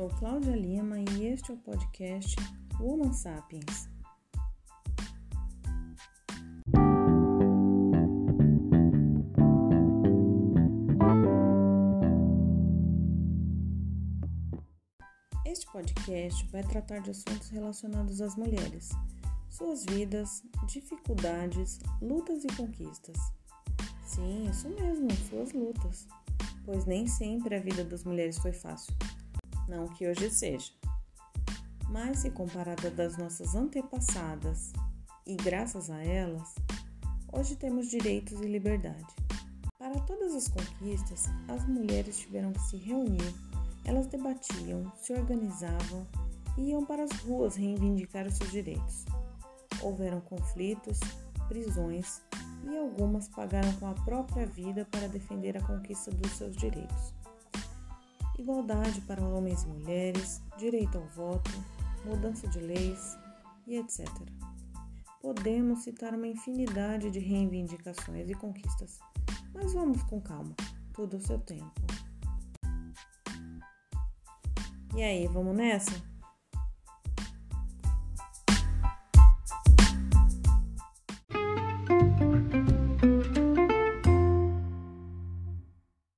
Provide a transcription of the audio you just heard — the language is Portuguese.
sou Cláudia Lima e este é o podcast Woman Sapiens. Este podcast vai tratar de assuntos relacionados às mulheres, suas vidas, dificuldades, lutas e conquistas. Sim, isso mesmo, suas lutas, pois nem sempre a vida das mulheres foi fácil. Não que hoje seja. Mas se comparada das nossas antepassadas e graças a elas, hoje temos direitos e liberdade. Para todas as conquistas, as mulheres tiveram que se reunir elas debatiam, se organizavam e iam para as ruas reivindicar os seus direitos. Houveram conflitos, prisões e algumas pagaram com a própria vida para defender a conquista dos seus direitos. Igualdade para homens e mulheres, direito ao voto, mudança de leis e etc. Podemos citar uma infinidade de reivindicações e conquistas, mas vamos com calma, tudo ao seu tempo. E aí, vamos nessa?